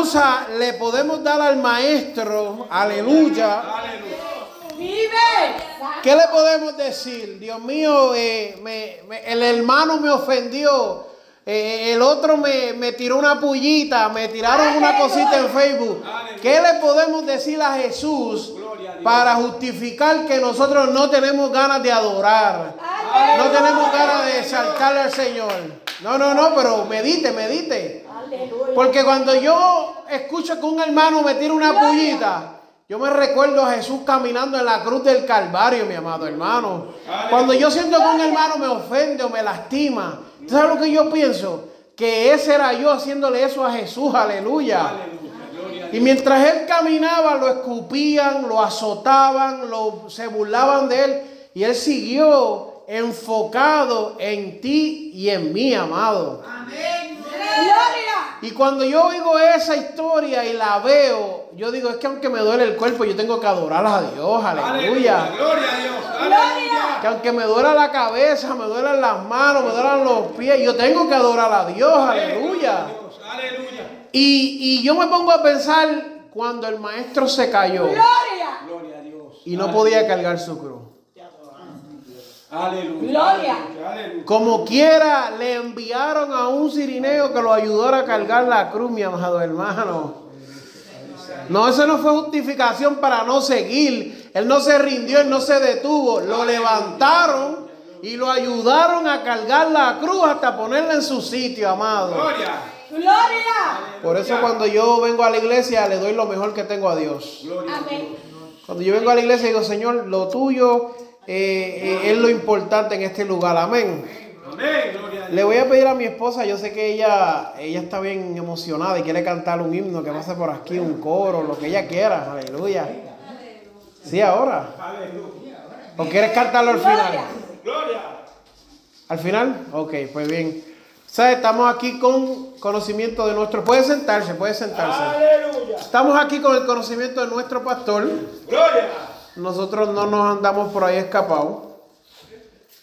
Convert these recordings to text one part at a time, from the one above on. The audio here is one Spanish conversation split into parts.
Excusa le podemos dar al maestro? Aleluya. ¿Qué le podemos decir? Dios mío, eh, me- me- el hermano me ofendió. eh, el otro me, me tiró una pullita, me tiraron una cosita en Facebook. ¿Qué le podemos decir a Jesús para justificar que nosotros no tenemos ganas de adorar? No tenemos ganas de exaltarle al Señor. No, no, no, pero medite, medite. Porque cuando yo escucho que un hermano me tira una pullita, yo me recuerdo a Jesús caminando en la cruz del Calvario, mi amado hermano. Cuando yo siento que un hermano me ofende o me lastima, ¿tú ¿sabes lo que yo pienso? Que ese era yo haciéndole eso a Jesús, aleluya. Y mientras él caminaba, lo escupían, lo azotaban, lo, se burlaban de él. Y él siguió enfocado en ti y en mí, amado. Y cuando yo oigo esa historia y la veo, yo digo, es que aunque me duele el cuerpo, yo tengo que adorar a Dios, aleluya. Gloria a Dios. Aleluya. Que aunque me duela la cabeza, me duelan las manos, me duelan los pies, yo tengo que adorar a Dios, aleluya. Dios, Aleluya. Y, y yo me pongo a pensar cuando el maestro se cayó Gloria a Dios. y no podía cargar su cruz. Aleluya. Gloria. Aleluya. Como quiera, le enviaron a un sirineo que lo ayudara a cargar la cruz, mi amado hermano. No, eso no fue justificación para no seguir. Él no se rindió, él no se detuvo. Lo levantaron y lo ayudaron a cargar la cruz hasta ponerla en su sitio, amado. Gloria. Gloria. Por eso cuando yo vengo a la iglesia le doy lo mejor que tengo a Dios. Gloria. Amén. Cuando yo vengo a la iglesia digo, Señor, lo tuyo eh, eh, es lo importante en este lugar. Amén. Le voy a pedir a mi esposa, yo sé que ella, ella está bien emocionada y quiere cantar un himno, que pase por aquí, un coro, lo que ella quiera. Aleluya. Sí, ahora. ¿O quieres cantarlo al final? Gloria. ¿Al final? Ok, pues bien. ¿Sabes? Estamos aquí con conocimiento de nuestro... Puede sentarse, puede sentarse. Aleluya. Estamos aquí con el conocimiento de nuestro pastor. Gloria. Nosotros no nos andamos por ahí escapados.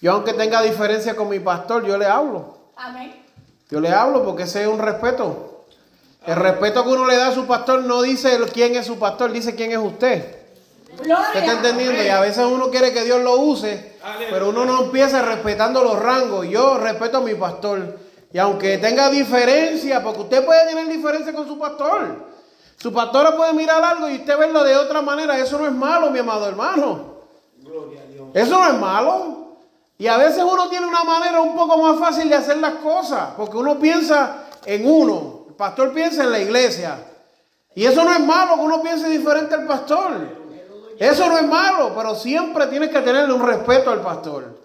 Yo aunque tenga diferencia con mi pastor, yo le hablo. Amén. Yo le hablo porque ese es un respeto. El respeto que uno le da a su pastor no dice quién es su pastor, dice quién es usted. ¿Usted está entendiendo? Y a veces uno quiere que Dios lo use, pero uno no empieza respetando los rangos. Yo respeto a mi pastor. Y aunque tenga diferencia, porque usted puede tener diferencia con su pastor. Su pastora puede mirar algo y usted verlo de otra manera. Eso no es malo, mi amado hermano. Gloria a Dios. Eso no es malo. Y a veces uno tiene una manera un poco más fácil de hacer las cosas, porque uno piensa en uno, el pastor piensa en la iglesia. Y eso no es malo que uno piense diferente al pastor. Eso no es malo, pero siempre tienes que tenerle un respeto al pastor.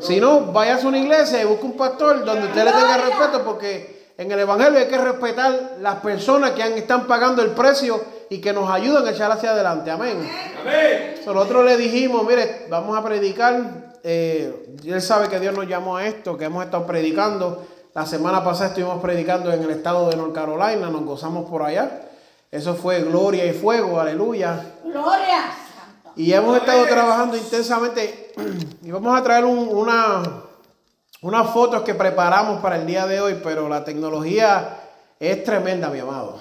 Si no, vayas a una iglesia y busca un pastor donde usted le tenga respeto, porque en el Evangelio hay que respetar las personas que han- están pagando el precio y que nos ayudan a echar hacia adelante. Amén. Amén. Nosotros le dijimos, mire, vamos a predicar. eh, él sabe que Dios nos llamó a esto, que hemos estado predicando. La semana pasada estuvimos predicando en el estado de North Carolina, nos gozamos por allá. Eso fue gloria y fuego, aleluya. Gloria. Y hemos estado trabajando intensamente y vamos a traer un- una, unas fotos que preparamos para el día de hoy, pero la tecnología es tremenda, mi amado.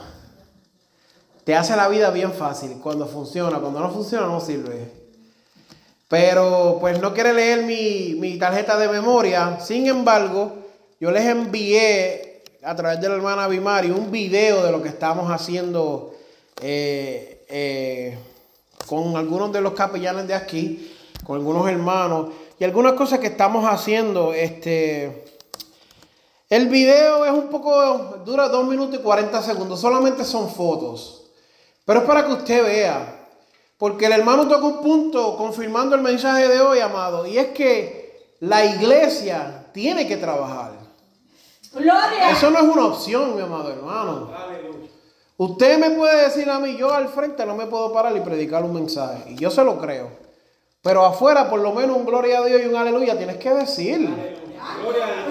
Te hace la vida bien fácil cuando funciona, cuando no funciona no sirve. Pero pues no quiere leer mi, mi tarjeta de memoria. Sin embargo, yo les envié a través de la hermana Bimari un video de lo que estamos haciendo eh, eh, con algunos de los capellanes de aquí, con algunos hermanos y algunas cosas que estamos haciendo. Este, el video es un poco, dura 2 minutos y 40 segundos, solamente son fotos, pero es para que usted vea. Porque el hermano tocó un punto confirmando el mensaje de hoy, amado, y es que la iglesia tiene que trabajar. Gloria. Eso no es una opción, mi amado hermano. Aleluya. Usted me puede decir a mí, yo al frente no me puedo parar y predicar un mensaje. Y yo se lo creo. Pero afuera, por lo menos un gloria a Dios y un aleluya tienes que decir.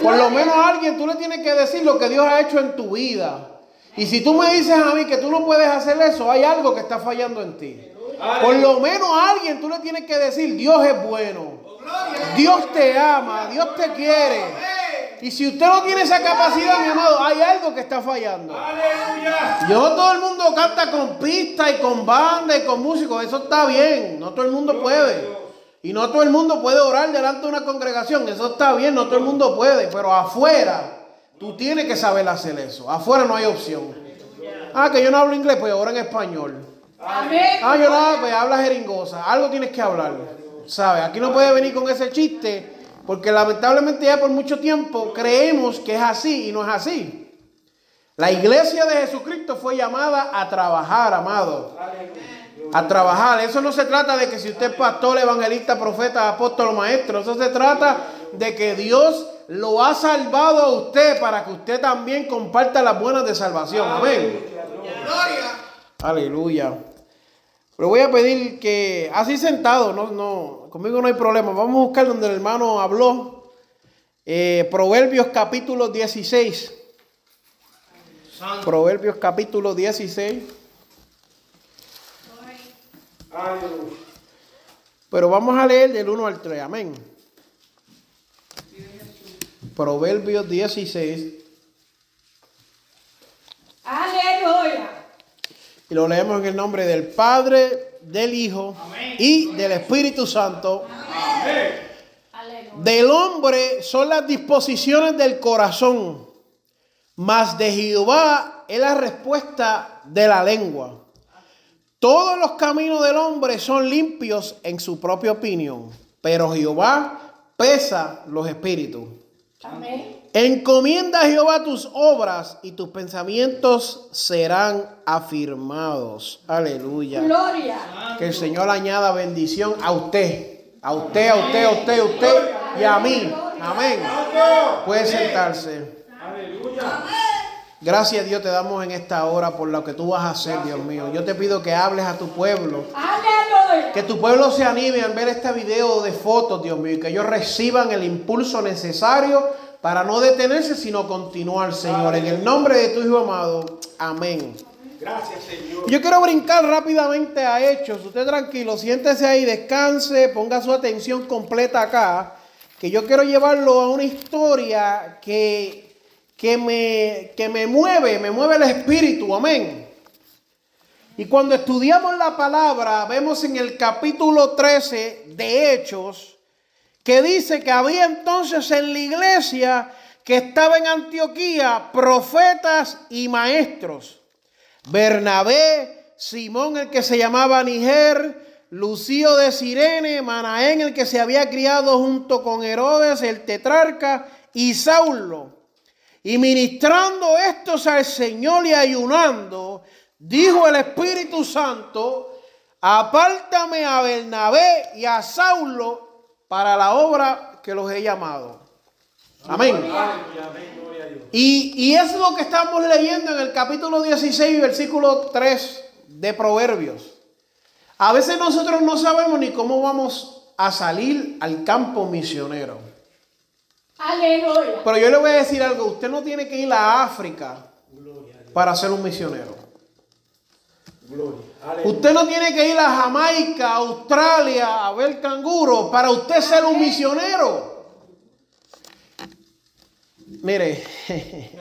Por lo menos a alguien tú le tienes que decir lo que Dios ha hecho en tu vida. Y si tú me dices a mí que tú no puedes hacer eso, hay algo que está fallando en ti. Por lo menos a alguien tú le tienes que decir, Dios es bueno. Dios te ama, Dios te quiere. Y si usted no tiene esa capacidad, mi amado, hay algo que está fallando. Yo todo el mundo canta con pista y con banda y con músicos, eso está bien, no todo el mundo puede. Y no todo el mundo puede orar delante de una congregación, eso está bien, no todo el mundo puede, pero afuera tú tienes que saber hacer eso. Afuera no hay opción. Ah, que yo no hablo inglés, pues ahora en español. Amén. Ah, yo no, pues habla jeringosa, algo tienes que hablar. ¿Sabes? Aquí no puede venir con ese chiste, porque lamentablemente ya por mucho tiempo creemos que es así y no es así. La iglesia de Jesucristo fue llamada a trabajar, amado. A trabajar. Eso no se trata de que si usted es pastor, evangelista, profeta, apóstol maestro. Eso se trata de que Dios lo ha salvado a usted para que usted también comparta las buenas de salvación. Amén. Aleluya. Pero voy a pedir que, así sentado, no, no, conmigo no hay problema. Vamos a buscar donde el hermano habló. Eh, Proverbios capítulo 16. Proverbios capítulo 16. Aleluya. Pero vamos a leer del 1 al 3. Amén. Proverbios 16. Aleluya. Y lo leemos en el nombre del Padre, del Hijo y del Espíritu Santo. Aleluya. Del hombre son las disposiciones del corazón, mas de Jehová es la respuesta de la lengua. Todos los caminos del hombre son limpios en su propia opinión, pero Jehová pesa los espíritus. Amén. Encomienda a Jehová tus obras y tus pensamientos serán afirmados. Aleluya. Gloria. Que el Señor añada bendición a usted, a usted, a usted, a usted, a usted y a mí. Amén. Puede sentarse. Aleluya. Gracias Dios te damos en esta hora por lo que tú vas a hacer, Dios mío. Yo te pido que hables a tu pueblo. Que tu pueblo se anime al ver este video de fotos, Dios mío, y que ellos reciban el impulso necesario para no detenerse, sino continuar, Señor. En el nombre de tu Hijo amado. Amén. Gracias, Señor. Yo quiero brincar rápidamente a Hechos. Usted tranquilo, siéntese ahí, descanse, ponga su atención completa acá. Que yo quiero llevarlo a una historia que, que, me, que me mueve, me mueve el espíritu. Amén. Y cuando estudiamos la palabra, vemos en el capítulo 13 de Hechos que dice que había entonces en la iglesia que estaba en Antioquía profetas y maestros. Bernabé, Simón el que se llamaba Niger, Lucio de Sirene, Manaén el que se había criado junto con Herodes el tetrarca y Saulo. Y ministrando estos al Señor y ayunando, dijo el Espíritu Santo, apártame a Bernabé y a Saulo para la obra que los he llamado. Amén. Y, y es lo que estamos leyendo en el capítulo 16, versículo 3 de Proverbios. A veces nosotros no sabemos ni cómo vamos a salir al campo misionero. Aleluya. Pero yo le voy a decir algo, usted no tiene que ir a África para ser un misionero. Usted no tiene que ir a Jamaica, Australia, a ver canguros para usted ser un misionero. Mire,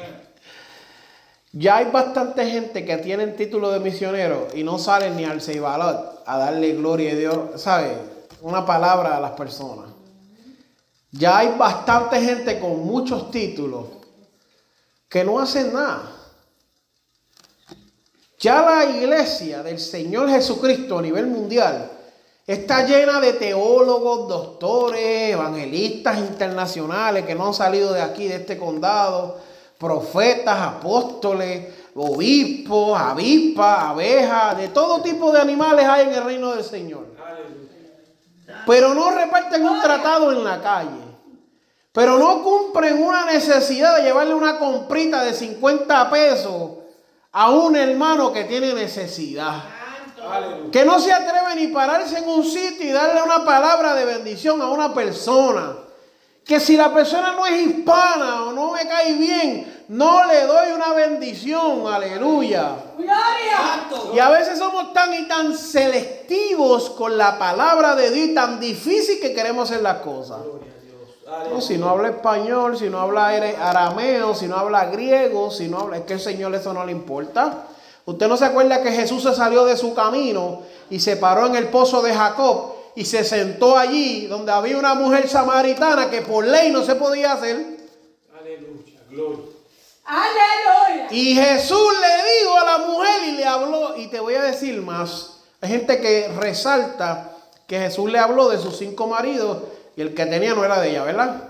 ya hay bastante gente que tienen título de misionero y no salen ni al Ceibalot a darle gloria a Dios, ¿sabe? Una palabra a las personas. Ya hay bastante gente con muchos títulos que no hacen nada. Ya la iglesia del Señor Jesucristo a nivel mundial está llena de teólogos, doctores, evangelistas internacionales que no han salido de aquí, de este condado, profetas, apóstoles, obispos, avispas, abejas, de todo tipo de animales hay en el reino del Señor. Pero no reparten un tratado en la calle. pero no cumplen una necesidad de llevarle una comprita de 50 pesos a un hermano que tiene necesidad. Que no se atreve ni pararse en un sitio y darle una palabra de bendición a una persona. Que si la persona no es hispana o no me cae bien, no le doy una bendición. Aleluya. Gloria. Y a veces somos tan y tan con la palabra de Dios y tan difícil que queremos hacer las cosas. No, si no habla español, si no habla arameo, si no habla griego, si no habla, es que el Señor eso no le importa. Usted no se acuerda que Jesús se salió de su camino y se paró en el pozo de Jacob y se sentó allí donde había una mujer samaritana que por ley no se podía hacer. Aleluya. Gloria. Aleluya. Y Jesús le dijo a la mujer y le habló, y te voy a decir más, hay gente que resalta que Jesús le habló de sus cinco maridos y el que tenía no era de ella, ¿verdad?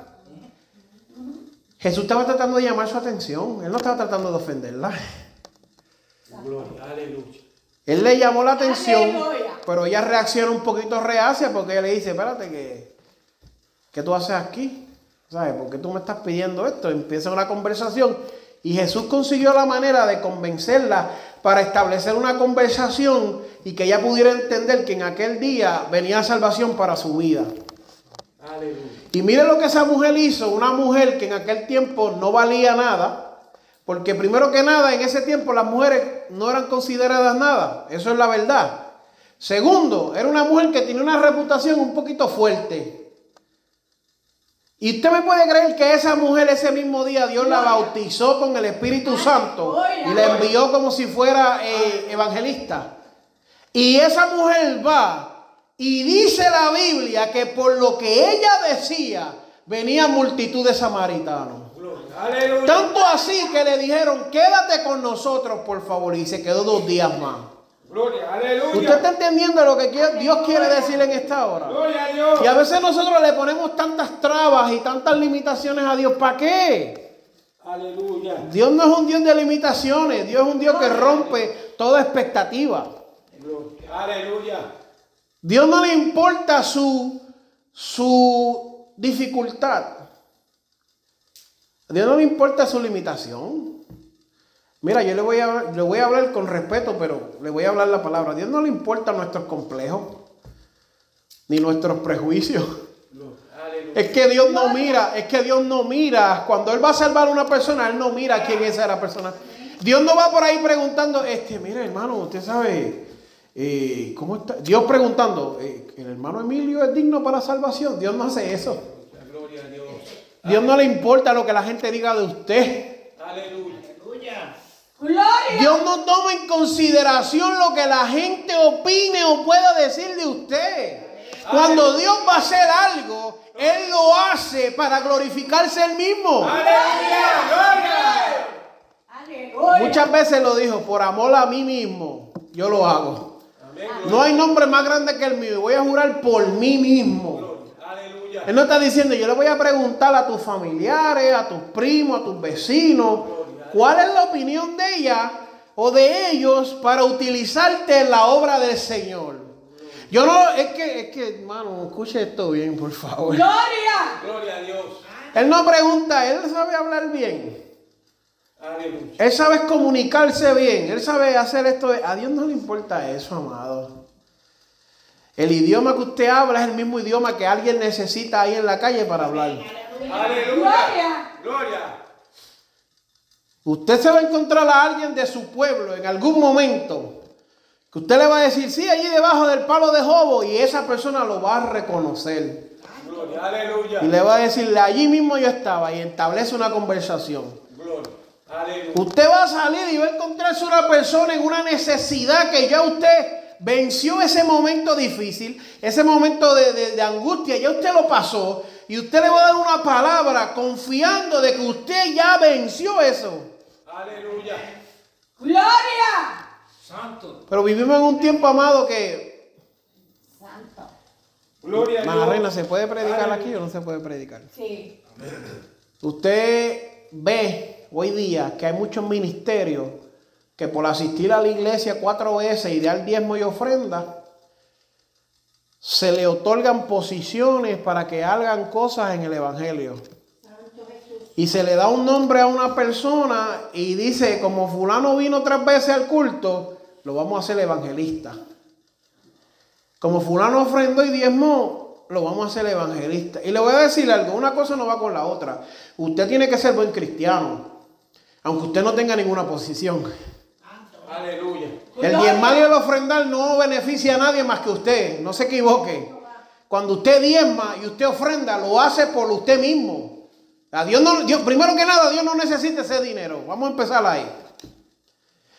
Jesús estaba tratando de llamar su atención, él no estaba tratando de ofenderla. Gloria. Aleluya. Él le llamó la atención, Aleluya. pero ella reacciona un poquito reacia porque ella le dice, espérate, que, ¿qué tú haces aquí? ¿Sabes? ¿Por qué tú me estás pidiendo esto? Empieza una conversación y Jesús consiguió la manera de convencerla para establecer una conversación y que ella pudiera entender que en aquel día venía salvación para su vida. Aleluya. Y mire lo que esa mujer hizo, una mujer que en aquel tiempo no valía nada, porque primero que nada, en ese tiempo las mujeres no eran consideradas nada, eso es la verdad. Segundo, era una mujer que tenía una reputación un poquito fuerte. Y usted me puede creer que esa mujer ese mismo día Dios la bautizó con el Espíritu Santo y la envió como si fuera eh, evangelista. Y esa mujer va y dice la Biblia que por lo que ella decía venía multitud de samaritanos. Tanto así que le dijeron, quédate con nosotros por favor. Y se quedó dos días más. Gloria. ¿Usted está entendiendo lo que Dios quiere decir en esta hora? Gloria a Dios. Y a veces nosotros le ponemos tantas trabas y tantas limitaciones a Dios. ¿Para qué? Aleluya. Dios no es un Dios de limitaciones. Dios es un Dios que rompe toda expectativa. Aleluya. Dios no le importa su, su dificultad. A Dios no le importa su limitación. Mira, yo le voy, a, le voy a hablar con respeto, pero le voy a hablar la palabra. A Dios no le importa nuestros complejos, ni nuestros prejuicios. Es que Dios no mira, es que Dios no mira. Cuando Él va a salvar a una persona, Él no mira quién es esa persona. Dios no va por ahí preguntando, este, mire hermano, usted sabe, eh, ¿cómo está? Dios preguntando, eh, ¿el hermano Emilio es digno para salvación? Dios no hace eso. Dios no le importa lo que la gente diga de usted. Aleluya. Gloria. Dios no toma en consideración lo que la gente opine o pueda decir de usted. Cuando Dios va a hacer algo, Él lo hace para glorificarse Él mismo. Aleluya. Aleluya. Muchas veces lo dijo, por amor a mí mismo, yo lo hago. No hay nombre más grande que el mío. y Voy a jurar por mí mismo. Él no está diciendo, yo le voy a preguntar a tus familiares, a tus primos, a tus vecinos, cuál es la opinión de ella o de ellos para utilizarte en la obra del Señor. Yo no, es que, es que, hermano, escuche esto bien, por favor. Gloria. Gloria a Dios. Él no pregunta, él sabe hablar bien. Aleluya. Él sabe comunicarse bien, él sabe hacer esto. A Dios no le importa eso, amado. El idioma que usted habla es el mismo idioma que alguien necesita ahí en la calle para hablar. Aleluya. Gloria. Gloria. Usted se va a encontrar a alguien de su pueblo en algún momento que usted le va a decir, sí, allí debajo del palo de Jobo, y esa persona lo va a reconocer. Gloria. Aleluya. Y le va a decirle, allí mismo yo estaba, y establece una conversación. Gloria. Aleluya. Usted va a salir y va a encontrarse una persona en una necesidad que ya usted venció ese momento difícil, ese momento de, de- de angustia, ya usted lo pasó y usted le va a dar una palabra confiando de que usted ya venció eso. Aleluya. Gloria. Santo. Pero vivimos en un tiempo, amado, que... Santo. Gloria a. Reina, ¿se puede predicar aquí o no se puede predicar? Sí. Usted ve hoy día que hay muchos ministerios que por asistir a la iglesia cuatro veces y dar diezmo y ofrenda, se le otorgan posiciones para que hagan cosas en el Evangelio. Y se le da un nombre a una persona y dice, como fulano vino tres veces al culto, lo vamos a hacer evangelista. Como fulano ofrendó y diezmó, lo vamos a hacer evangelista. Y le voy a decir algo, una cosa no va con la otra. Usted tiene que ser buen cristiano, aunque usted no tenga ninguna posición. Aleluya. El diezmar y el ofrendar no beneficia a nadie más que usted, no se equivoque. Cuando usted diezma y usted ofrenda, lo hace por usted mismo. A Dios no, Dios, primero que nada, Dios no necesita ese dinero. Vamos a empezar ahí.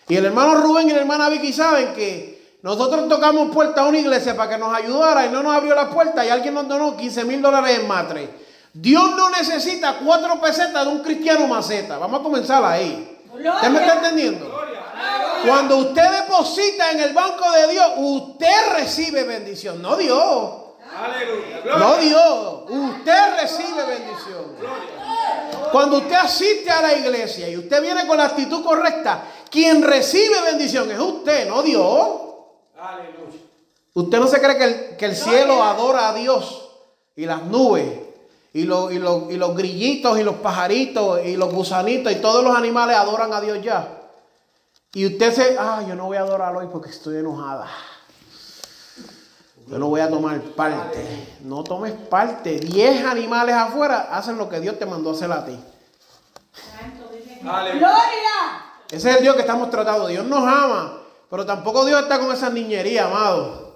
Y el hermano Rubén y la hermana Vicky saben que nosotros tocamos puerta a una iglesia para que nos ayudara y no nos abrió la puerta y alguien nos donó 15 mil dólares en matre. Dios no necesita cuatro pesetas de un cristiano maceta. Vamos a comenzar ahí. ¿Usted me está entendiendo? Cuando usted deposita en el banco de Dios, usted recibe bendición, no Dios. No Dios, usted recibe bendición. Cuando usted asiste a la iglesia y usted viene con la actitud correcta, quien recibe bendición es usted, no Dios. Aleluya. Usted no se cree que el, que el cielo adora a Dios y las nubes y, lo- y lo- y los grillitos y los pajaritos y los gusanitos y todos los animales adoran a Dios ya. Y usted se, ah, yo no voy a adorar hoy porque estoy enojada. Yo no voy a tomar parte. No tomes parte. Diez animales afuera hacen lo que Dios te mandó a hacer a ti. Gloria. Ese es el Dios que estamos tratando. Dios nos ama, pero tampoco Dios está con esa niñería, amado.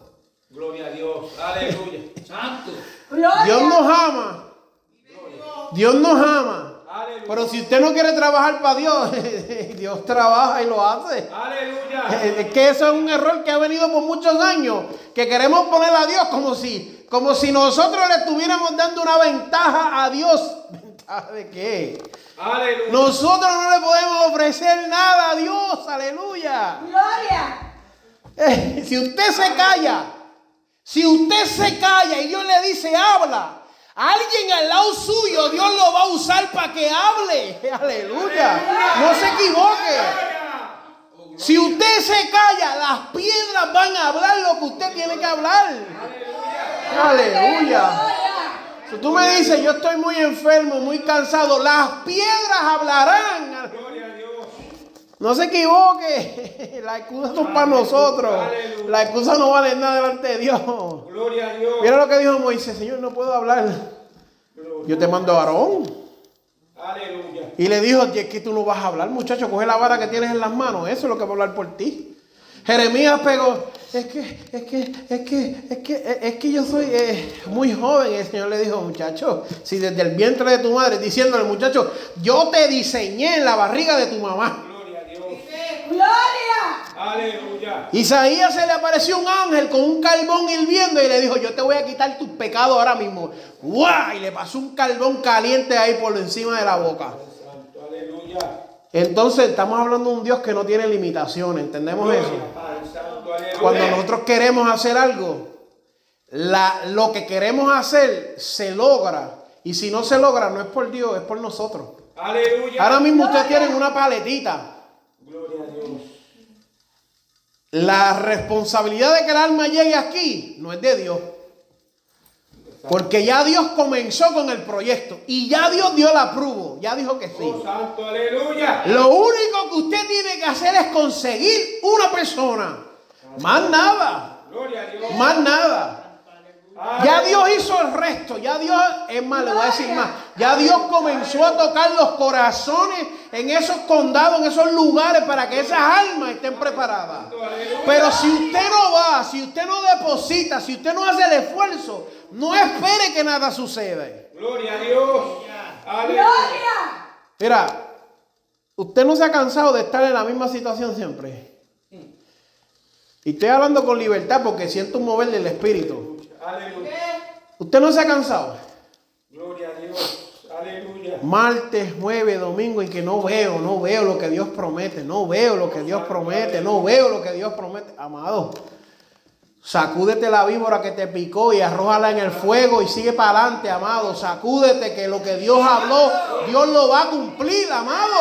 Gloria a Dios. Aleluya. Santo. Gloria. Dios nos ama. Dios nos ama. Pero si usted no quiere trabajar para Dios, Dios trabaja y lo hace. Aleluya. Es que eso es un error que ha venido por muchos años, que queremos poner a Dios como si, como si nosotros le estuviéramos dando una ventaja a Dios. ¿Ventaja de qué? Aleluya. Nosotros no le podemos ofrecer nada a Dios, aleluya. Gloria. Eh, si usted se calla, si usted se calla y Dios le dice habla, alguien al lado suyo Dios lo va a usar para que hable. Aleluya. No se equivoque. Si usted se calla, las piedras van a hablar lo que usted tiene que hablar. Aleluya. Si tú me dices, yo estoy muy enfermo, muy cansado, las piedras hablarán. No se equivoque. La excusa no es para nosotros. La excusa no vale nada delante de Dios. Gloria a Dios. Mira lo que dijo Moisés, Señor, no puedo hablar. Yo te mando a Aarón. Aleluya. Y le dijo, es que tú no vas a hablar, muchacho, coge la vara que tienes en las manos. Eso es lo que va a hablar por ti. Jeremías pegó, es que, es que, es que, es que, es que yo soy eh, muy joven. Y el Señor le dijo, muchacho, si desde el vientre de tu madre, diciéndole, muchacho, yo te diseñé en la barriga de tu mamá. Gloria a Dios. Gloria. Aleluya. Isaías se le apareció un ángel con un carbón hirviendo y le dijo, yo te voy a quitar tus pecados ahora mismo. ¡Guau! Y le pasó un carbón caliente ahí por encima de la boca. Aleluya. Entonces estamos hablando de un Dios que no tiene limitaciones, ¿entendemos eso? Cuando nosotros queremos hacer algo, la- lo que queremos hacer se logra. Y si no se logra, no es por Dios, es por nosotros. Aleluya. Ahora mismo ustedes tienen una paletita. La responsabilidad de que el alma llegue aquí no es de Dios. Porque ya Dios comenzó con el proyecto y ya Dios dio la apruebo, ya dijo que sí. Oh, santo. Aleluya. Lo único que usted tiene que hacer es conseguir una persona. Más nada, Gloria a Dios. más nada. Ya Dios hizo el resto, ya Dios, es más, le voy a decir más, ya Dios comenzó a tocar los corazones en esos condados, en esos lugares para que esas almas estén preparadas. Pero si usted no va, si usted no deposita, si usted no hace el esfuerzo, no espere que nada suceda. Gloria a Dios. Gloria. Mira, usted no se ha cansado de estar en la misma situación siempre. Y estoy hablando con libertad porque siento un mover del espíritu. Aleluya. Usted no se ha cansado. Gloria a Dios. Aleluya. Martes, jueves, domingo y que no veo, no veo lo que Dios promete, no veo lo que Dios promete, no veo lo que Dios promete. Amado, sacúdete la víbora que te picó y arrójala en el fuego y sigue para adelante, amado. Sacúdete que lo que Dios habló, Dios lo va a cumplir, amado.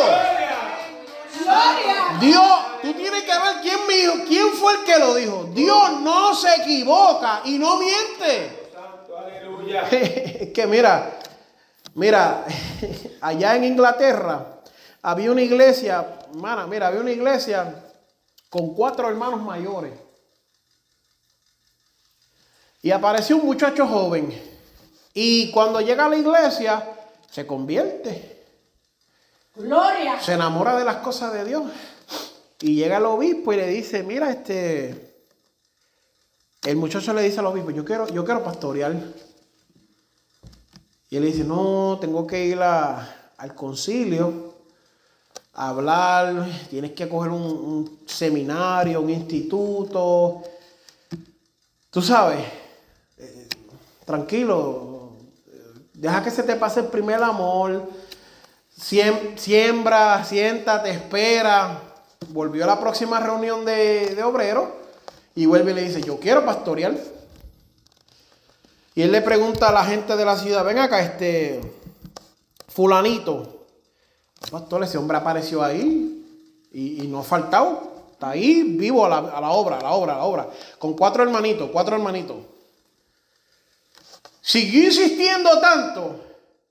Gloria. Dios, tú tienes que ver quién me dijo, quién fue el que lo dijo. Dios no se equivoca y no miente. Santo. Aleluya. Es que mira, Mira, allá en Inglaterra había una iglesia, hermana, mira, había una iglesia con cuatro hermanos mayores. Y apareció un muchacho joven. Y cuando llega a la iglesia, se convierte. Gloria. Se enamora de las cosas de Dios. Y llega el obispo y le dice, mira, este... El muchacho le dice al obispo, yo quiero, yo quiero pastorear. Y él dice, no, tengo que ir al concilio a hablar, tienes que coger un, seminario, un instituto. Tú sabes, eh, tranquilo, deja que se te pase el primer amor, Siem- siembra, siéntate, espera. Volvió a la próxima reunión de, de obreros y vuelve y le dice, yo quiero pastorear. Y él le pregunta a la gente de la ciudad, ven acá, este fulanito. Pastor, ese hombre apareció ahí y, no ha faltado. Está ahí vivo a la, a la obra, a la obra, a la obra. Con cuatro hermanitos, cuatro hermanitos. Siguió insistiendo tanto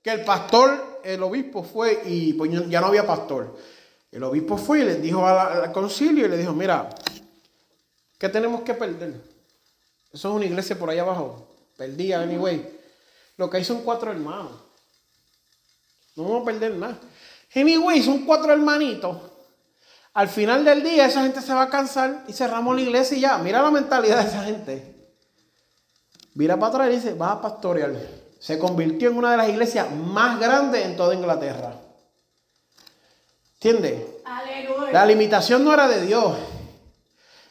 que el pastor, el obispo fue y pues ya no había pastor. El obispo fue y le dijo al, concilio y le dijo, mira, ¿qué tenemos que perder? Eso es una iglesia por allá abajo. Perdía, anyway. Lo que hay son cuatro hermanos. No vamos a perder nada. Anyway, son cuatro hermanitos. Al final del día esa gente se va a cansar y cerramos la iglesia y ya. Mira la mentalidad de esa gente. Mira para atrás y dice, vas a pastorear. Se convirtió en una de las iglesias más grandes en toda Inglaterra. ¿Entiendes? Aleluya. La limitación no era de Dios.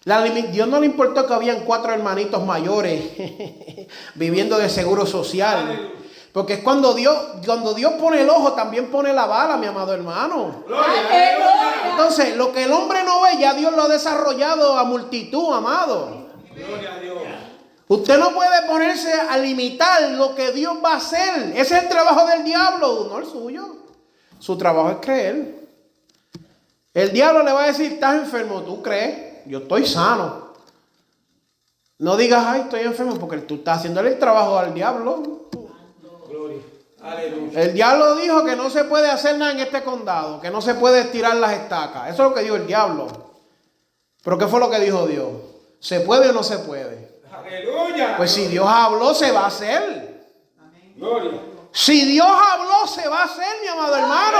La Dios no le importó que habían cuatro hermanitos mayores viviendo de seguro social. Porque es cuando Dios, cuando Dios pone el ojo, también pone la bala, mi amado hermano. Aleluya. Entonces, lo que el hombre no ve, ya Dios lo ha desarrollado a multitud, amado. Gloria a Dios. Usted no puede ponerse a limitar lo que Dios va a hacer. Ese es el trabajo del diablo, no el suyo. Su trabajo es creer. El diablo le va a decir, estás enfermo, ¿tú crees? Yo estoy sano. No digas, ay, estoy enfermo, porque tú estás haciéndole el trabajo al diablo. Gloria. Aleluya. El diablo dijo que no se puede hacer nada en este condado, que no se puede estirar las estacas. Eso es lo que dijo el diablo. Pero ¿qué fue lo que dijo Dios? ¿Se puede o no se puede? Aleluya. Pues si Dios habló, se va a hacer. Gloria. Si Dios habló, se va a hacer, mi amado hermano.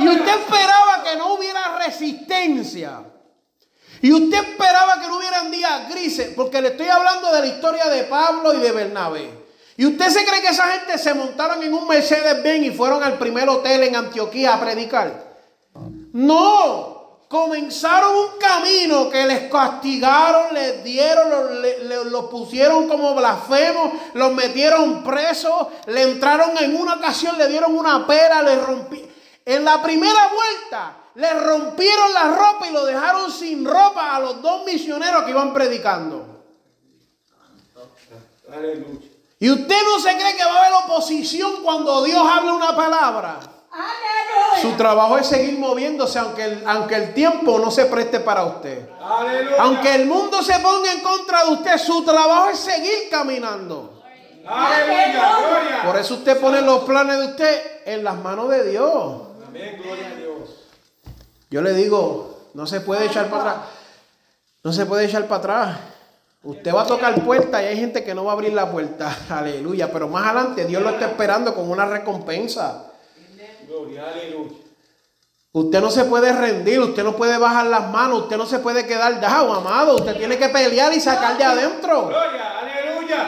Y usted esperaba que no hubiera resistencia. Y usted esperaba que no hubieran días grises, porque le estoy hablando de la historia de Pablo y de Bernabé. ¿Y usted se cree que esa gente se montaron en un Mercedes-Benz y fueron al primer hotel en Antioquía a predicar? No, comenzaron un camino que les castigaron, les dieron, los, pusieron como blasfemos, los metieron presos, le entraron en una ocasión, le dieron una pera, le rompí. En la primera vuelta le rompieron la ropa y lo dejaron sin ropa a los dos misioneros que iban predicando. Aleluya. Y usted no se cree que va a haber oposición cuando Dios habla una palabra. Su trabajo es seguir moviéndose aunque el, aunque el tiempo no se preste para usted. Aleluya. Aunque el mundo se ponga en contra de usted, su trabajo es seguir caminando. Aleluya. Por eso usted pone los planes de usted en las manos de Dios. Amén. Gloria a Dios. Yo le digo, no se puede echar para atrás. No se puede echar para atrás. Usted va a tocar puerta y hay gente que no va a abrir la puerta. Aleluya. Pero más adelante Dios lo está esperando con una recompensa. Gloria. Aleluya. Usted no se puede rendir, usted no puede bajar las manos, usted no se puede quedar dado, amado. Usted tiene que pelear y sacar de adentro. Gloria. Aleluya.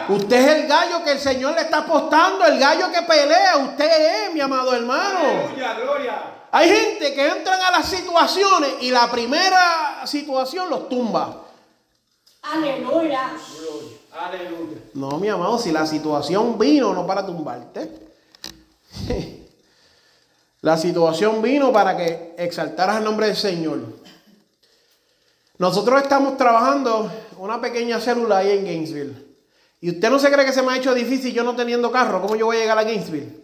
Usted es el gallo que el Señor le está apostando, el gallo que pelea. Usted es, mi amado hermano. Aleluya. Gloria. Hay gente que entran a las situaciones y la primera situación los tumba. Aleluya. Aleluya. No, mi amado, si la situación vino no para tumbarte. La situación vino para que exaltaras el nombre del Señor. Nosotros estamos trabajando una pequeña célula ahí en Gainesville. Y usted no se cree que se me ha hecho difícil yo no teniendo carro. ¿Cómo yo voy a llegar a Gainesville?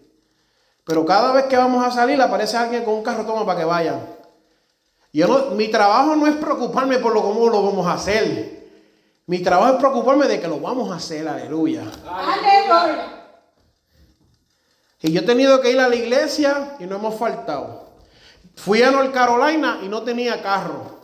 Pero cada vez que vamos a salir aparece alguien con un carro toma para que vayan. Yo no, mi trabajo no es preocuparme por lo cómo lo vamos a hacer. Mi trabajo es preocuparme de que lo vamos a hacer, aleluya. Aleluya. Y yo he tenido que ir a la iglesia y no hemos faltado. Fui a North Carolina y no tenía carro.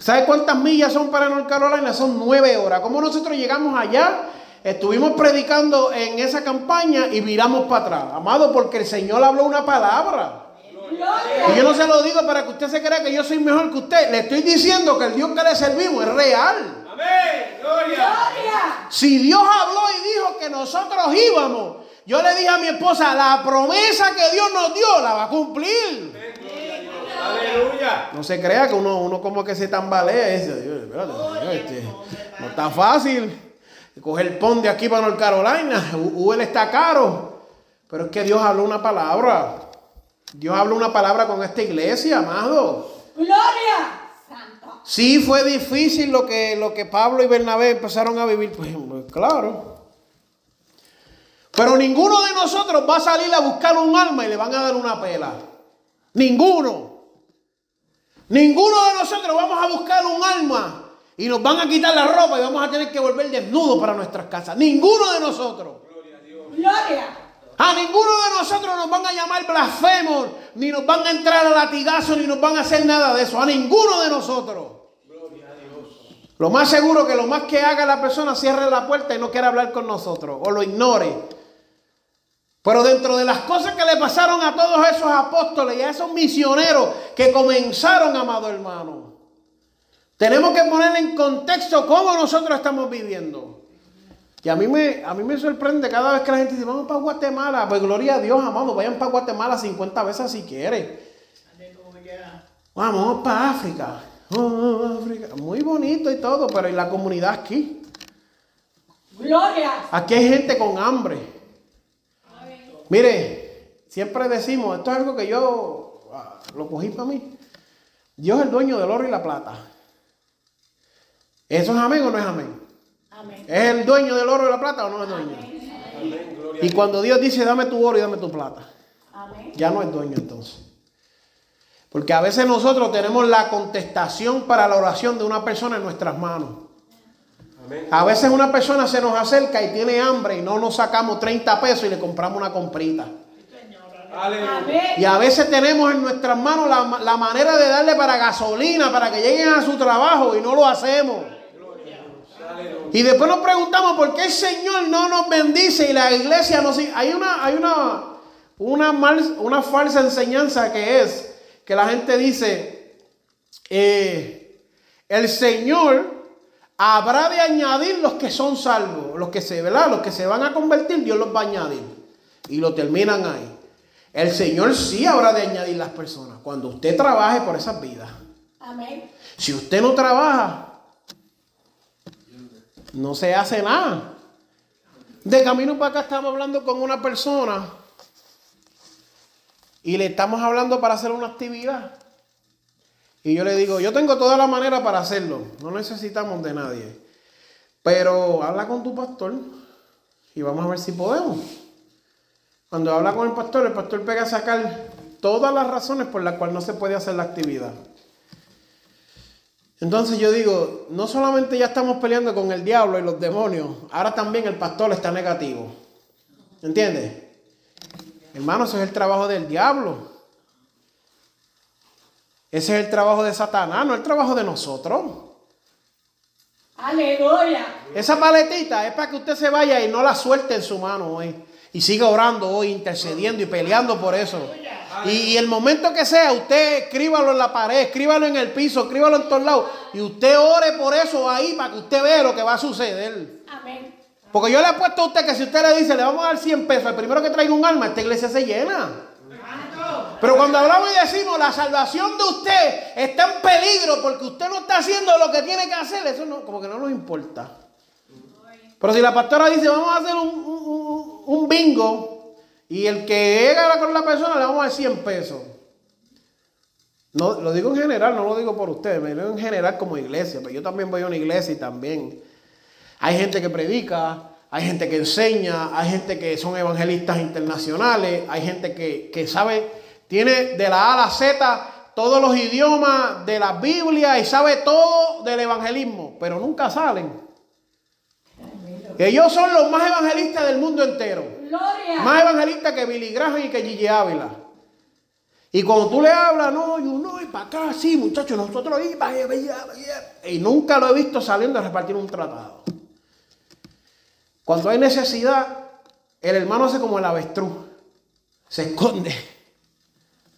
¿Sabe cuántas millas son para North Carolina? Son nueve horas. ¿Cómo nosotros llegamos allá? Estuvimos predicando en esa campaña y viramos para atrás. Amado, porque el Señor habló una palabra. Y yo no se lo digo para que usted se crea que yo soy mejor que usted. Le estoy diciendo que el Dios que le servimos es real. Amén. Gloria. Gloria. Si Dios habló y dijo que nosotros íbamos, yo le dije a mi esposa, la promesa que Dios nos dio la va a cumplir. No se crea que uno, uno como que se tambalea. y dice, "Dios, espérate, Dios, este, no está fácil. Coger el pon de aquí para North Carolina. U- Uber está caro. Pero es que Dios habló una palabra. Dios habló una palabra con esta iglesia, amado. Gloria. Santo. Sí fue difícil lo que, lo que Pablo y Bernabé empezaron a vivir. Pues, pues, claro. Pero ninguno de nosotros va a salir a buscar un alma y le van a dar una pela. Ninguno. Ninguno de nosotros vamos a buscar un alma y nos van a quitar la ropa y vamos a tener que volver desnudos para nuestras casas. Ninguno de nosotros. Gloria. A ninguno de nosotros nos van a llamar blasfemos, ni nos van a entrar a latigazo, ni nos van a hacer nada de eso. A ninguno de nosotros. Lo más seguro que lo más que haga la persona cierre la puerta y no quiera hablar con nosotros o lo ignore. Pero dentro de las cosas que le pasaron a todos esos apóstoles y a esos misioneros que comenzaron, amado hermano, tenemos que poner en contexto cómo nosotros estamos viviendo. Y a mí, me, a mí me sorprende cada vez que la gente dice, vamos para Guatemala. Pues gloria a Dios, amado, vayan para Guatemala 50 veces si quieren. Vamos, para África. Oh, África. Muy bonito y todo, pero ¿y la comunidad aquí? Gloria. Aquí hay gente con hambre. Mire, siempre decimos, esto es algo que yo ah, lo cogí para mí. Dios es el dueño del oro y la plata. ¿Eso es amén o no es amén? Amén. ¿Es el dueño del oro y la plata o no es dueño? Amén. Y cuando Dios dice, dame tu oro y dame tu plata, Amén. ya no es dueño entonces. Porque a veces nosotros tenemos la contestación para la oración de una persona en nuestras manos. A veces una persona se nos acerca y tiene hambre y no nos sacamos 30 pesos y le compramos una comprita. Y a veces tenemos en nuestras manos la, la manera de darle para gasolina, para que lleguen a su trabajo y no lo hacemos. Y después nos preguntamos por qué el Señor no nos bendice y la iglesia no sigue. Hay una, hay una, una, mal- una falsa enseñanza que es que la gente dice, eh, el Señor habrá de añadir los que son salvos, los que se, ¿verdad? Los que se van a convertir, Dios los va a añadir. Y lo terminan ahí. El Señor sí habrá de añadir las personas cuando usted trabaje por esas vidas. Amén. Si usted no trabaja, no se hace nada. De camino para acá estamos hablando con una persona y le estamos hablando para hacer una actividad. Y yo le digo, yo tengo toda la manera para hacerlo, no necesitamos de nadie. Pero habla con tu pastor y vamos a ver si podemos. Cuando habla con el pastor, el pastor pega a sacar todas las razones por las cuales no se puede hacer la actividad. Entonces yo digo, no solamente ya estamos peleando con el diablo y los demonios, ahora también el pastor está negativo. ¿Entiendes? Hermano, ese es el trabajo del diablo. Ese es el trabajo de Satanás, no el trabajo de nosotros. Aleluya. Esa paletita es para que usted se vaya y no la suelte en su mano hoy. Y siga orando hoy, intercediendo y peleando por eso. Y, y el momento que sea, usted escríbalo en la pared, escríbalo en el piso, escríbalo en todos lados. Y usted ore por eso ahí para que usted vea lo que va a suceder. Amén. Porque yo le he puesto a usted que si usted le dice, le vamos a dar 100 pesos, el primero que traiga un alma, esta iglesia se llena. Pero cuando hablamos y decimos, la salvación de usted está en peligro porque usted no está haciendo lo que tiene que hacer, eso no, como que no nos importa. Pero si la pastora dice, vamos a hacer un, bingo y el que llega con la persona le vamos a dar 100 pesos. No, lo digo en general, no lo digo por ustedes, me lo digo en general como iglesia, pero yo también voy a una iglesia y también hay gente que predica, hay gente que enseña, hay gente que son evangelistas internacionales, hay gente que sabe, tiene de la A a la Z todos los idiomas de la Biblia y sabe todo del evangelismo, pero nunca salen. Ellos son los más evangelistas del mundo entero. Gloria. Más evangelista que Billy Graham y que Gigi Ávila. Y cuando tú le hablas, no, yo no, y para acá, sí, muchachos, nosotros ahí, vaya, vaya, vaya. Y nunca lo he visto saliendo a repartir un tratado. Cuando hay necesidad, el hermano hace como el avestruz. Se esconde.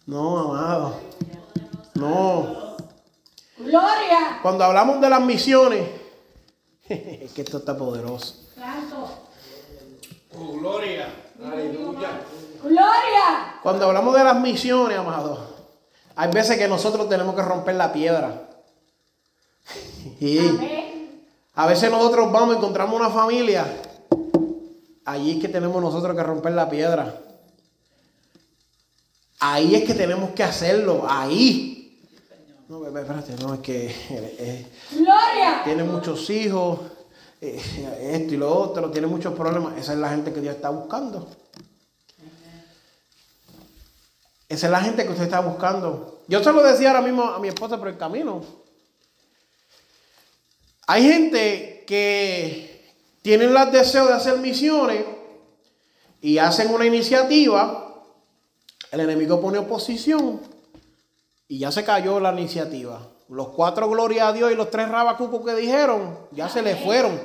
No, amado. No. Gloria. Cuando hablamos de las misiones, es que esto está poderoso. Oh, gloria. Aleluya. Gloria. Cuando hablamos de las misiones, amado, hay veces que nosotros tenemos que romper la piedra. Y a veces nosotros vamos, encontramos una familia. Allí es que tenemos nosotros que romper la piedra. Ahí es que tenemos que hacerlo. Ahí. No, bebé, espérate, no, es que eh, eh, Gloria. tiene muchos hijos, eh, esto y lo otro, tiene muchos problemas. Esa es la gente que Dios está buscando. Esa es la gente que usted está buscando. Yo se lo decía ahora mismo a mi esposa por el camino. Hay gente que tienen el deseo de hacer misiones y hacen una iniciativa. El enemigo pone oposición y ya se cayó la iniciativa. Los cuatro gloria a Dios y los tres rabacucos que dijeron ya se le fueron.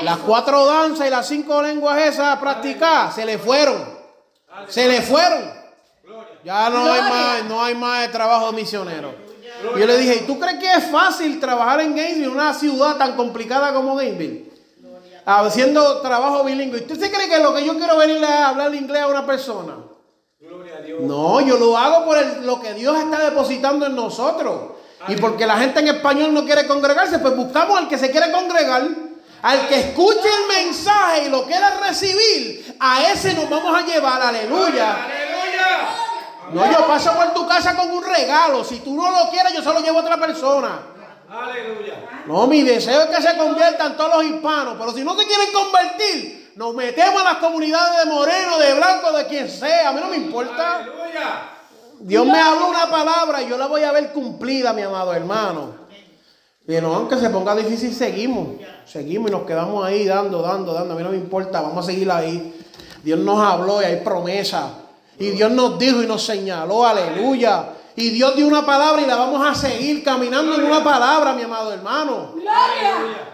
Las cuatro danzas y las cinco lenguas esas a practicar se le fueron. Se le fueron. Ya no hay más, no hay más de trabajo misionero. Yo le dije, ¿y tú crees que es fácil trabajar en Gainesville, una ciudad tan complicada como Gainesville? Haciendo trabajo bilingüe. ¿Y ¿Usted se cree que lo que yo quiero venirle a hablar inglés a una persona? Dios. No, yo lo hago por el- lo que Dios está depositando en nosotros. Y porque la gente en español no quiere congregarse, pues buscamos al que se quiere congregar, al que escuche el mensaje y lo quiera recibir, a ese nos vamos a llevar, aleluya. Aleluya. No, yo paso por tu casa con un regalo, si tú no lo quieres, yo se lo llevo a otra persona. Aleluya. No, mi deseo es que se conviertan todos los hispanos, pero si no se quieren convertir, nos metemos a las comunidades de moreno, de blanco, de quien sea, a mí no me importa. Aleluya. Dios me habló una palabra y yo la voy a ver cumplida, mi amado hermano. No, aunque se ponga difícil, seguimos. Seguimos y nos quedamos ahí dando, dando, dando. A mí no me importa, vamos a seguir ahí. Dios nos habló y hay promesa. Y Dios nos dijo y nos señaló, aleluya. Y Dios dio una palabra y la vamos a seguir caminando en una palabra, mi amado hermano. Gloria.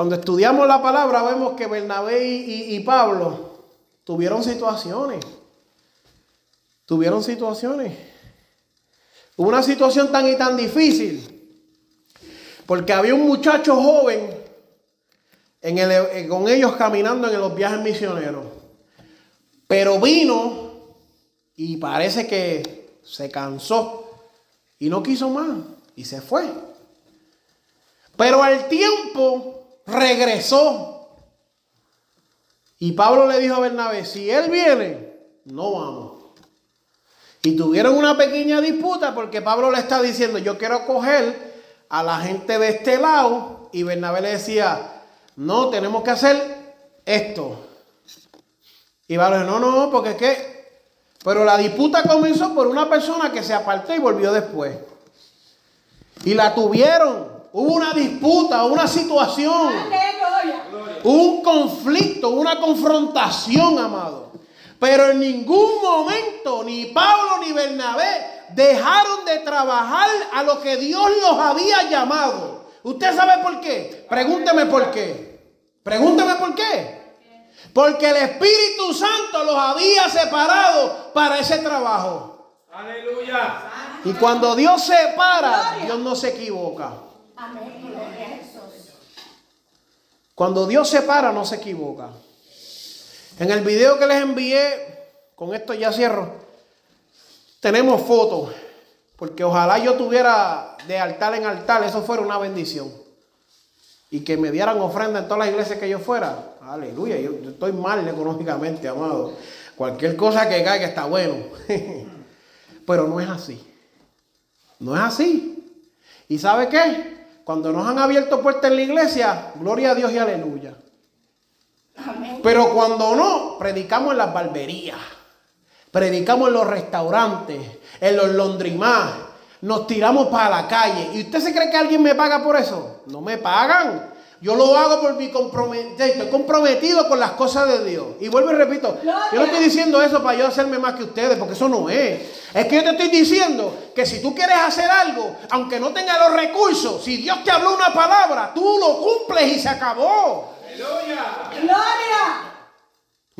Cuando estudiamos la palabra vemos que Bernabé y, Pablo tuvieron situaciones. Tuvieron situaciones. Hubo una situación tan y tan difícil. Porque había un muchacho joven eh, con ellos caminando en los viajes misioneros. Pero vino y parece que se cansó y no quiso más y se fue. Pero al tiempo regresó. Y Pablo le dijo a Bernabé, si él viene, no vamos. Y tuvieron una pequeña disputa porque Pablo le está diciendo, yo quiero coger a la gente de este lado. Y Bernabé le decía, no, tenemos que hacer esto. Y Pablo dijo, no, no, porque es que... Pero la disputa comenzó por una persona que se apartó y volvió después. Y la tuvieron. Hubo una disputa, una situación. Aleluya. Un conflicto, una confrontación, amado. Pero en ningún momento ni Pablo ni Bernabé dejaron de trabajar a lo que Dios los había llamado. ¿Usted sabe por qué? Pregúnteme por qué. Pregúnteme por qué. Porque el Espíritu Santo los había separado para ese trabajo. Aleluya. Y cuando Dios separa, Dios no se equivoca. Cuando Dios separa, no se equivoca. En el video que les envié, con esto ya cierro, tenemos fotos. Porque ojalá yo tuviera de altar en altar, eso fuera una bendición. Y que me dieran ofrenda en todas las iglesias que yo fuera. Aleluya, yo estoy mal económicamente, amado. Cualquier cosa que caiga está bueno. Pero no es así. No es así. ¿Y sabe qué? Cuando nos han abierto puertas en la iglesia, gloria a Dios y aleluya. Amén. Pero cuando no, predicamos en las barberías, predicamos en los restaurantes, en los laundromás, nos tiramos para la calle. ¿Y usted se cree que alguien me paga por eso? No me pagan. Yo lo hago por mi compromiso. Estoy comprometido con las cosas de Dios. Y vuelvo y repito, yo no estoy diciendo eso para yo hacerme más que ustedes, porque eso no es. Es que yo te estoy diciendo que si tú quieres hacer algo, aunque no tengas los recursos, si Dios te habló una palabra, tú lo cumples y se acabó. Aleluya. Gloria.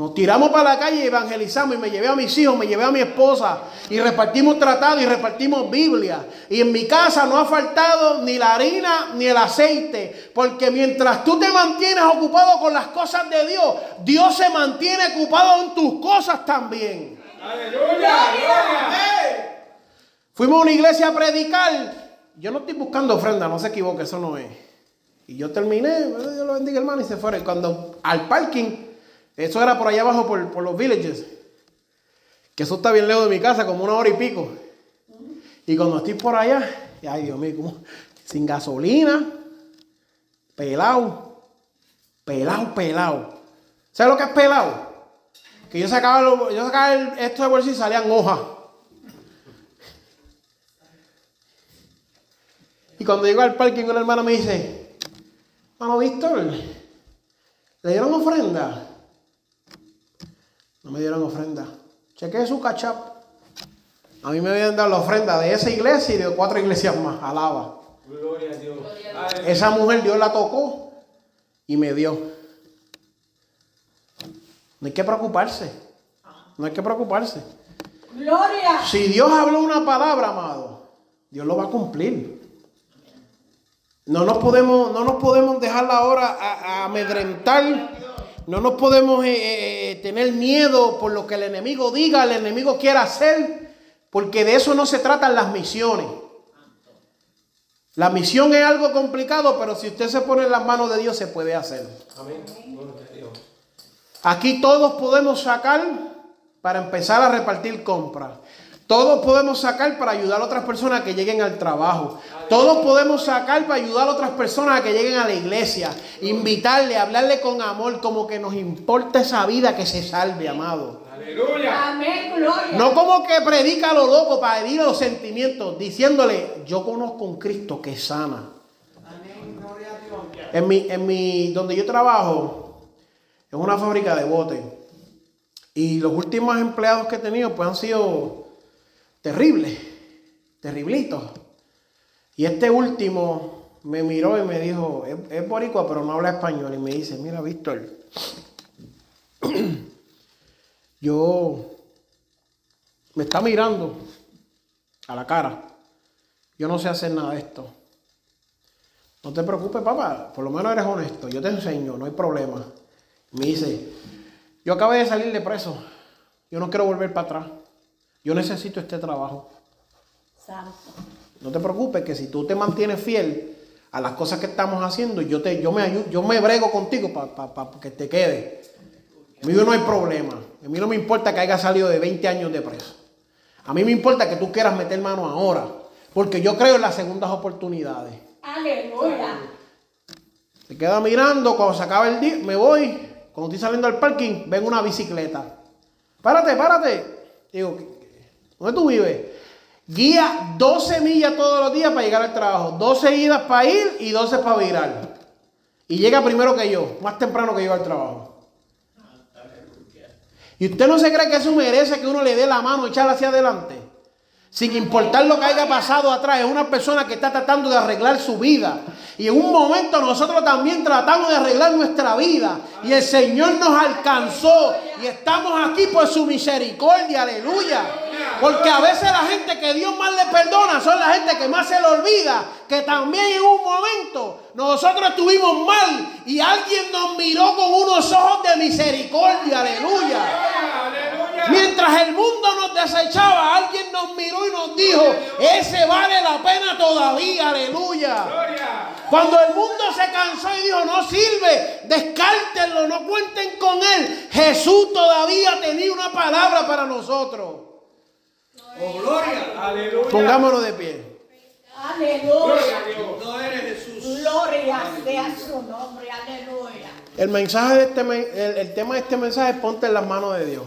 Nos tiramos para la calle y evangelizamos y me llevé a mis hijos, me llevé a mi esposa y repartimos tratados y repartimos Biblia. Y en mi casa no ha faltado ni la harina ni el aceite, porque mientras tú te mantienes ocupado con las cosas de Dios, Dios se mantiene ocupado en tus cosas también. Aleluya. Fuimos a una iglesia a predicar. Yo no estoy buscando ofrenda, no se equivoque, eso no es. Y yo terminé, Dios lo bendiga hermano, y se fueron. Y cuando al parking, eso era por allá abajo, por, por los villages, que eso está bien lejos de mi casa, como una hora y pico. Y cuando estoy por allá, ay Dios mío, como sin gasolina, pelado, pelado, pelado. ¿Sabes lo que es pelado? Que yo sacaba, lo- yo sacaba el- esto de bolsillo y salían hojas. Y cuando llego al parking, una hermana me dice, hermano Víctor, ¿le dieron ofrenda? No me dieron ofrenda. Chequé su cachap. A mí me habían dado la ofrenda de esa iglesia y de cuatro iglesias más. Alaba. Gloria a Dios. Esa mujer Dios la tocó y me dio. No hay que preocuparse. No hay que preocuparse. Gloria. Si Dios habló una palabra, amado, Dios lo va a cumplir. No nos podemos, no nos podemos dejar la hora a, a amedrentar. No nos podemos eh, eh, tener miedo por lo que el enemigo diga, el enemigo quiera hacer, porque de eso no se tratan las misiones. La misión es algo complicado, pero si usted se pone en las manos de Dios, se puede hacer. Amén. Aquí todos podemos sacar para empezar a repartir compras. Todos podemos sacar para ayudar a otras personas que lleguen al trabajo. Todos podemos sacar para ayudar a otras personas que lleguen a la iglesia. Invitarle, hablarle con amor, como que nos importa esa vida que se salve, amado. Aleluya. Amén. Gloria. No como que predica a lo loco para herir los sentimientos, diciéndole, yo conozco un Cristo que sana. En mi, en mi, donde yo trabajo, es una fábrica de botes. Y los últimos empleados que he tenido, pues han sido terribles, terriblitos. Y este último me miró y me dijo, es, es boricua, pero no habla español. Y me dice, mira, Víctor, yo me está mirando a la cara. Yo no sé hacer nada de esto. No te preocupes, papá. Por lo menos eres honesto. Yo te enseño, no hay problema. Me dice, yo acabé de salir de preso. Yo no quiero volver para atrás. Yo necesito este trabajo. Santo. No te preocupes que si tú te mantienes fiel a las cosas que estamos haciendo, yo te, yo me ayudo, yo me brego contigo para que te quede. A mí no hay problema. A mí no me importa que haya salido de 20 años de preso. A mí me importa que tú quieras meter mano ahora. Porque yo creo en las segundas oportunidades. Aleluya. Se queda mirando, cuando se acaba el día, me voy. Cuando estoy saliendo al parking, ven una bicicleta. Párate, párate. Digo, ¿dónde tú vives? Guía 12 millas todos los días para llegar al trabajo. 12 idas para ir y 12 para virar. Y llega primero que yo, más temprano que yo al trabajo. ¿Y usted no se cree que eso merece que uno le dé la mano y echarla hacia adelante? Sin importar lo que haya pasado atrás, es una persona que está tratando de arreglar su vida. Y en un momento nosotros también tratamos de arreglar nuestra vida. Y el Señor nos alcanzó. Y estamos aquí por su misericordia, aleluya. Porque a veces la gente que Dios más le perdona son la gente que más se le olvida. Que también en un momento nosotros estuvimos mal. Y alguien nos miró con unos ojos de misericordia, aleluya. Mientras el mundo nos desechaba, alguien nos miró y nos dijo, ese vale la pena todavía, aleluya. Cuando el mundo se cansó y dijo, no sirve, descártenlo, no cuenten con él, Jesús todavía tenía una palabra para nosotros. Oh, gloria. Aleluya. Pongámonos de pie. Gloria Aleluya. a Dios. No eres Jesús. Gloria sea su nombre. Aleluya. El mensaje de este, el, el tema de este mensaje es ponte en las manos de Dios.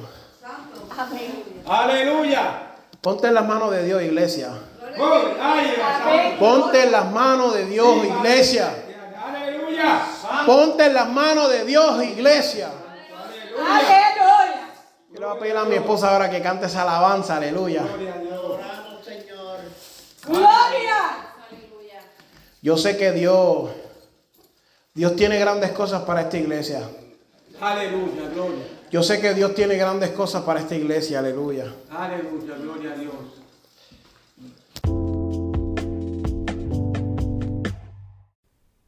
Amén. Aleluya. Ponte en las manos de Dios, iglesia. Ponte en las manos de Dios, iglesia. Aleluya. Aleluya. Ponte en las manos de Dios, iglesia. Aleluya. Yo le voy a pedir a mi esposa ahora que cante esa alabanza, aleluya. Gloria. Yo sé que Dios, Dios tiene grandes cosas para esta iglesia. Aleluya, gloria. Yo sé que Dios tiene grandes cosas para esta iglesia, aleluya. Aleluya, gloria a Dios.